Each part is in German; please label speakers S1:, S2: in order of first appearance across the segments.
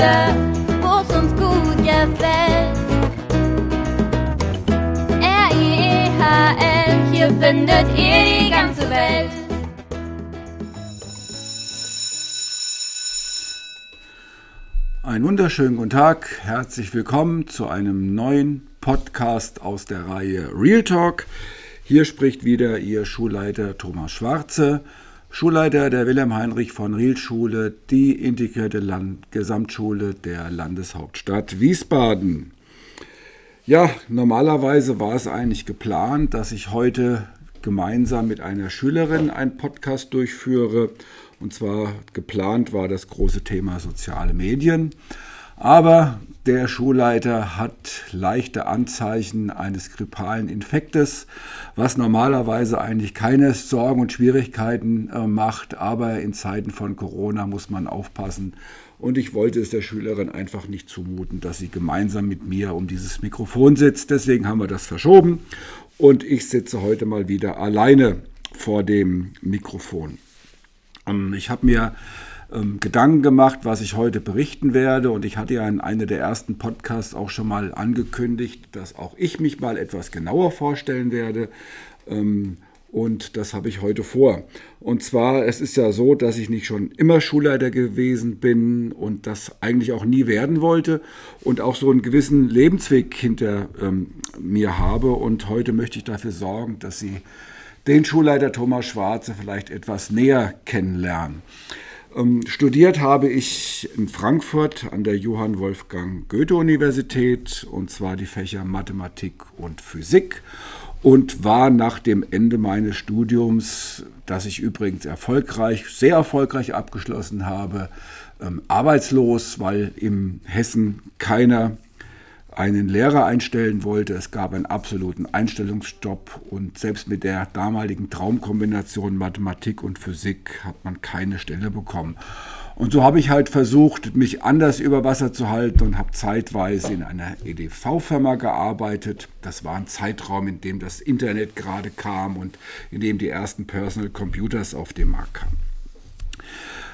S1: Wo es uns gut gefällt. R-I-E-H-L, hier findet ihr die ganze Welt.
S2: Einen wunderschönen guten Tag, herzlich willkommen zu einem neuen Podcast aus der Reihe Real Talk. Hier spricht wieder Ihr Schulleiter Thomas Schwarze, Schulleiter der Wilhelm Heinrich von Riel Schule, die integrierte Land Gesamtschule der Landeshauptstadt Wiesbaden. Ja, normalerweise war es eigentlich geplant, dass ich heute gemeinsam mit einer Schülerin einen Podcast durchführe und zwar geplant war das große Thema soziale Medien. Aber der Schulleiter hat leichte Anzeichen eines grippalen Infektes, was normalerweise eigentlich keine Sorgen und Schwierigkeiten äh, macht. Aber in Zeiten von Corona muss man aufpassen. Und ich wollte es der Schülerin einfach nicht zumuten, dass sie gemeinsam mit mir um dieses Mikrofon sitzt. Deswegen haben wir das verschoben. Und ich sitze heute mal wieder alleine vor dem Mikrofon. Ähm, ich habe mir ähm, Gedanken gemacht, was ich heute berichten werde. Und ich hatte ja in einer der ersten Podcasts auch schon mal angekündigt, dass auch ich mich mal etwas genauer vorstellen werde. Ähm, und das habe ich heute vor. Und zwar, es ist ja so, dass ich nicht schon immer Schulleiter gewesen bin und das eigentlich auch nie werden wollte und auch so einen gewissen Lebensweg hinter ähm, mir habe. Und heute möchte ich dafür sorgen, dass Sie den Schulleiter Thomas Schwarze vielleicht etwas näher kennenlernen. Ähm, studiert habe ich in Frankfurt an der Johann Wolfgang Goethe Universität und zwar die Fächer Mathematik und Physik und war nach dem Ende meines Studiums, das ich übrigens erfolgreich, sehr erfolgreich abgeschlossen habe, ähm, arbeitslos, weil im Hessen keiner einen Lehrer einstellen wollte. Es gab einen absoluten Einstellungsstopp und selbst mit der damaligen Traumkombination Mathematik und Physik hat man keine Stelle bekommen. Und so habe ich halt versucht, mich anders über Wasser zu halten und habe zeitweise in einer EDV-Firma gearbeitet. Das war ein Zeitraum, in dem das Internet gerade kam und in dem die ersten Personal Computers auf den Markt kamen.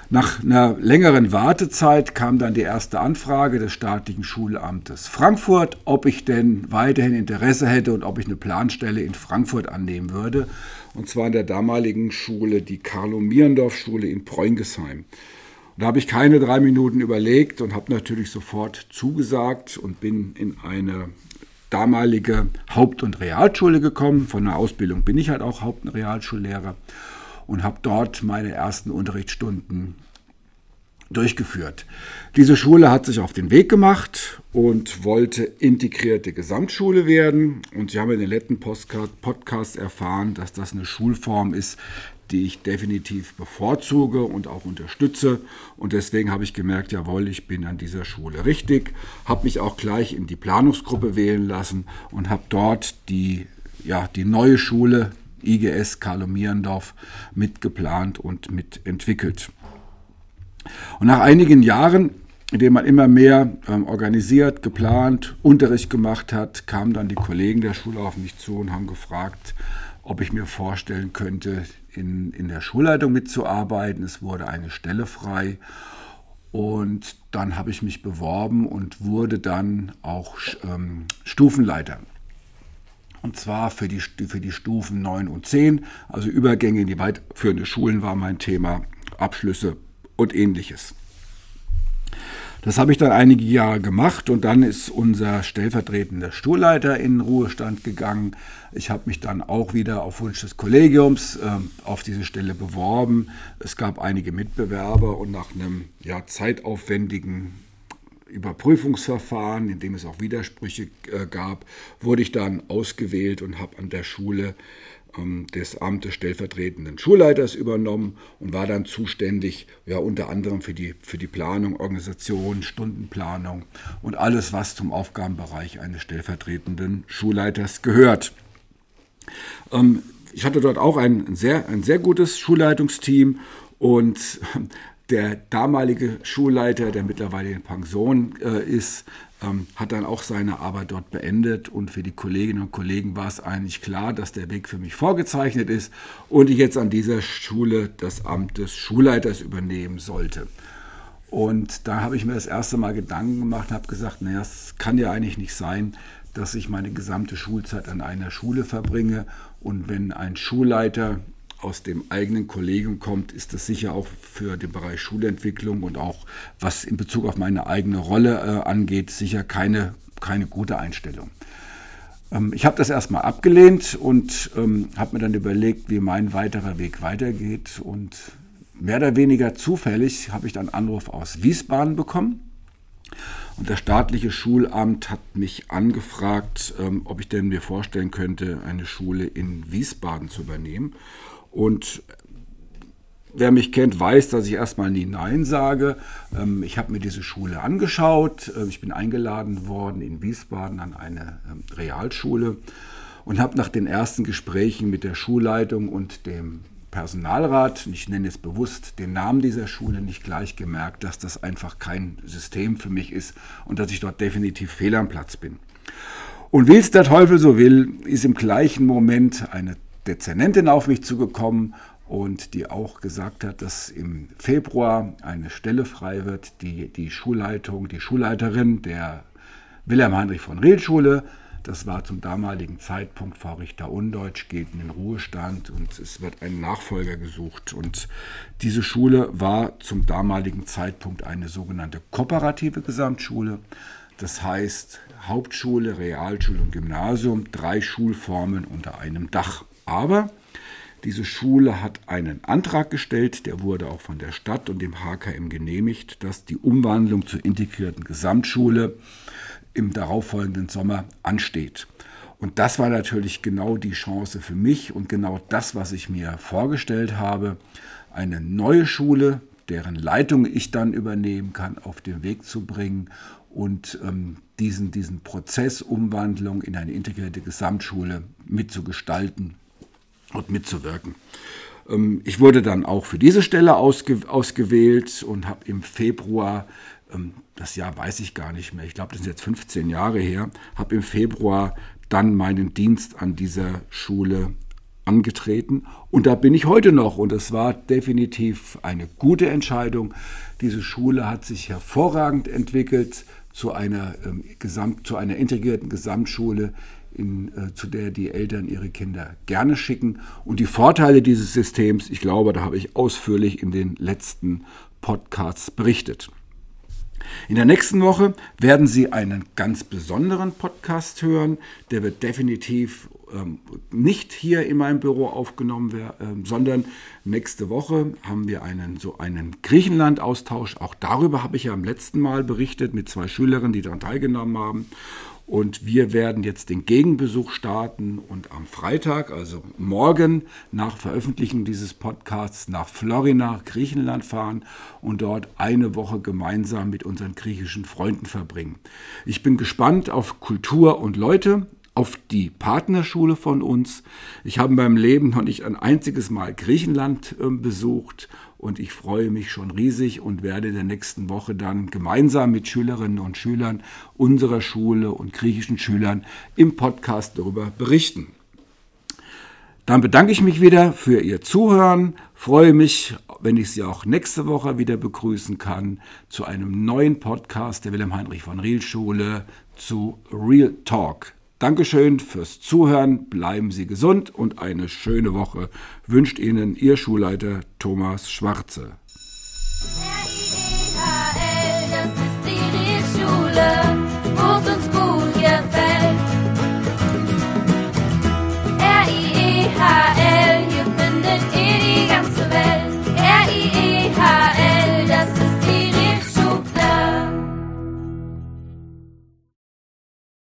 S2: Nach einer längeren Wartezeit kam dann die erste Anfrage des staatlichen Schulamtes Frankfurt, ob ich denn weiterhin Interesse hätte und ob ich eine Planstelle in Frankfurt annehmen würde. Und zwar in der damaligen Schule, die Carlo-Mierendorf-Schule in Preungesheim. Und da habe ich keine drei Minuten überlegt und habe natürlich sofort zugesagt und bin in eine damalige Haupt- und Realschule gekommen. Von der Ausbildung bin ich halt auch Haupt- und Realschullehrer und habe dort meine ersten Unterrichtsstunden durchgeführt. Diese Schule hat sich auf den Weg gemacht und wollte integrierte Gesamtschule werden. Und Sie haben in den letzten Podcasts erfahren, dass das eine Schulform ist, die ich definitiv bevorzuge und auch unterstütze. Und deswegen habe ich gemerkt, jawohl, ich bin an dieser Schule richtig, habe mich auch gleich in die Planungsgruppe wählen lassen und habe dort die, ja, die neue Schule IGS Carlo Mierendorf mitgeplant und mitentwickelt. Und nach einigen Jahren, in denen man immer mehr ähm, organisiert, geplant, Unterricht gemacht hat, kamen dann die Kollegen der Schule auf mich zu und haben gefragt, ob ich mir vorstellen könnte, in, in der Schulleitung mitzuarbeiten. Es wurde eine Stelle frei. Und dann habe ich mich beworben und wurde dann auch ähm, Stufenleiter. Und zwar für die, für die Stufen 9 und 10, also Übergänge in die weiterführende Schulen war mein Thema, Abschlüsse und ähnliches. Das habe ich dann einige Jahre gemacht und dann ist unser stellvertretender Stuhlleiter in Ruhestand gegangen. Ich habe mich dann auch wieder auf Wunsch des Kollegiums äh, auf diese Stelle beworben. Es gab einige Mitbewerber und nach einem ja, zeitaufwendigen Überprüfungsverfahren, in dem es auch Widersprüche äh, gab, wurde ich dann ausgewählt und habe an der Schule ähm, des Amtes stellvertretenden Schulleiters übernommen und war dann zuständig, ja unter anderem für die, für die Planung, Organisation, Stundenplanung und alles, was zum Aufgabenbereich eines stellvertretenden Schulleiters gehört. Ähm, ich hatte dort auch ein sehr, ein sehr gutes Schulleitungsteam und der damalige Schulleiter, der mittlerweile in Pension äh, ist, ähm, hat dann auch seine Arbeit dort beendet. Und für die Kolleginnen und Kollegen war es eigentlich klar, dass der Weg für mich vorgezeichnet ist und ich jetzt an dieser Schule das Amt des Schulleiters übernehmen sollte. Und da habe ich mir das erste Mal Gedanken gemacht und habe gesagt, naja, es kann ja eigentlich nicht sein, dass ich meine gesamte Schulzeit an einer Schule verbringe. Und wenn ein Schulleiter aus dem eigenen Kollegium kommt, ist das sicher auch für den Bereich Schulentwicklung und auch was in Bezug auf meine eigene Rolle äh, angeht, sicher keine, keine gute Einstellung. Ähm, ich habe das erstmal abgelehnt und ähm, habe mir dann überlegt, wie mein weiterer Weg weitergeht. Und mehr oder weniger zufällig habe ich dann Anruf aus Wiesbaden bekommen. Und das staatliche Schulamt hat mich angefragt, ähm, ob ich denn mir vorstellen könnte, eine Schule in Wiesbaden zu übernehmen. Und wer mich kennt, weiß, dass ich erstmal nie Nein sage. Ähm, ich habe mir diese Schule angeschaut. Ähm, ich bin eingeladen worden in Wiesbaden an eine ähm, Realschule und habe nach den ersten Gesprächen mit der Schulleitung und dem Personalrat, ich nenne jetzt bewusst den Namen dieser Schule, nicht gleich gemerkt, dass das einfach kein System für mich ist und dass ich dort definitiv fehl am Platz bin. Und wie es der Teufel so will, ist im gleichen Moment eine Dezernentin auf mich zugekommen und die auch gesagt hat, dass im Februar eine Stelle frei wird, die die Schulleitung, die Schulleiterin der Wilhelm Heinrich von Riel Schule, das war zum damaligen Zeitpunkt Frau Richter Undeutsch, geht in den Ruhestand und es wird ein Nachfolger gesucht. Und diese Schule war zum damaligen Zeitpunkt eine sogenannte kooperative Gesamtschule. Das heißt Hauptschule, Realschule und Gymnasium, drei Schulformen unter einem Dach. Aber diese Schule hat einen Antrag gestellt, der wurde auch von der Stadt und dem HKM genehmigt, dass die Umwandlung zur integrierten Gesamtschule im darauffolgenden Sommer ansteht. Und das war natürlich genau die Chance für mich und genau das, was ich mir vorgestellt habe, eine neue Schule, deren Leitung ich dann übernehmen kann, auf den Weg zu bringen und ähm, diesen, diesen Prozess Umwandlung in eine integrierte Gesamtschule mitzugestalten und mitzuwirken. Ähm, ich wurde dann auch für diese Stelle ausge ausgewählt und habe im Februar, ähm, das Jahr weiß ich gar nicht mehr, ich glaube, das sind jetzt 15 Jahre her, habe im Februar dann meinen Dienst an dieser Schule angetreten und da bin ich heute noch und es war definitiv eine gute Entscheidung. Diese Schule hat sich hervorragend entwickelt zu einer, ähm, Gesamt, zu einer integrierten Gesamtschule, in, äh, zu der die Eltern ihre Kinder gerne schicken. Und die Vorteile dieses Systems, ich glaube, da habe ich ausführlich in den letzten Podcasts berichtet. In der nächsten Woche werden Sie einen ganz besonderen Podcast hören. Der wird definitiv ähm, nicht hier in meinem Büro aufgenommen werden, äh, sondern nächste Woche haben wir einen so einen Griechenland-Austausch. Auch darüber habe ich ja am letzten Mal berichtet mit zwei Schülerinnen, die daran teilgenommen haben. Und wir werden jetzt den Gegenbesuch starten und am Freitag, also morgen nach Veröffentlichung dieses Podcasts nach Florina, Griechenland fahren und dort eine Woche gemeinsam mit unseren griechischen Freunden verbringen. Ich bin gespannt auf Kultur und Leute auf die Partnerschule von uns. Ich habe in meinem Leben noch nicht ein einziges Mal Griechenland äh, besucht und ich freue mich schon riesig und werde in der nächsten Woche dann gemeinsam mit Schülerinnen und Schülern unserer Schule und griechischen Schülern im Podcast darüber berichten. Dann bedanke ich mich wieder für Ihr Zuhören, freue mich, wenn ich Sie auch nächste Woche wieder begrüßen kann zu einem neuen Podcast der Wilhelm Heinrich von Riel Schule zu Real Talk. Dankeschön fürs Zuhören, bleiben Sie gesund und eine schöne Woche wünscht Ihnen Ihr Schulleiter Thomas Schwarze.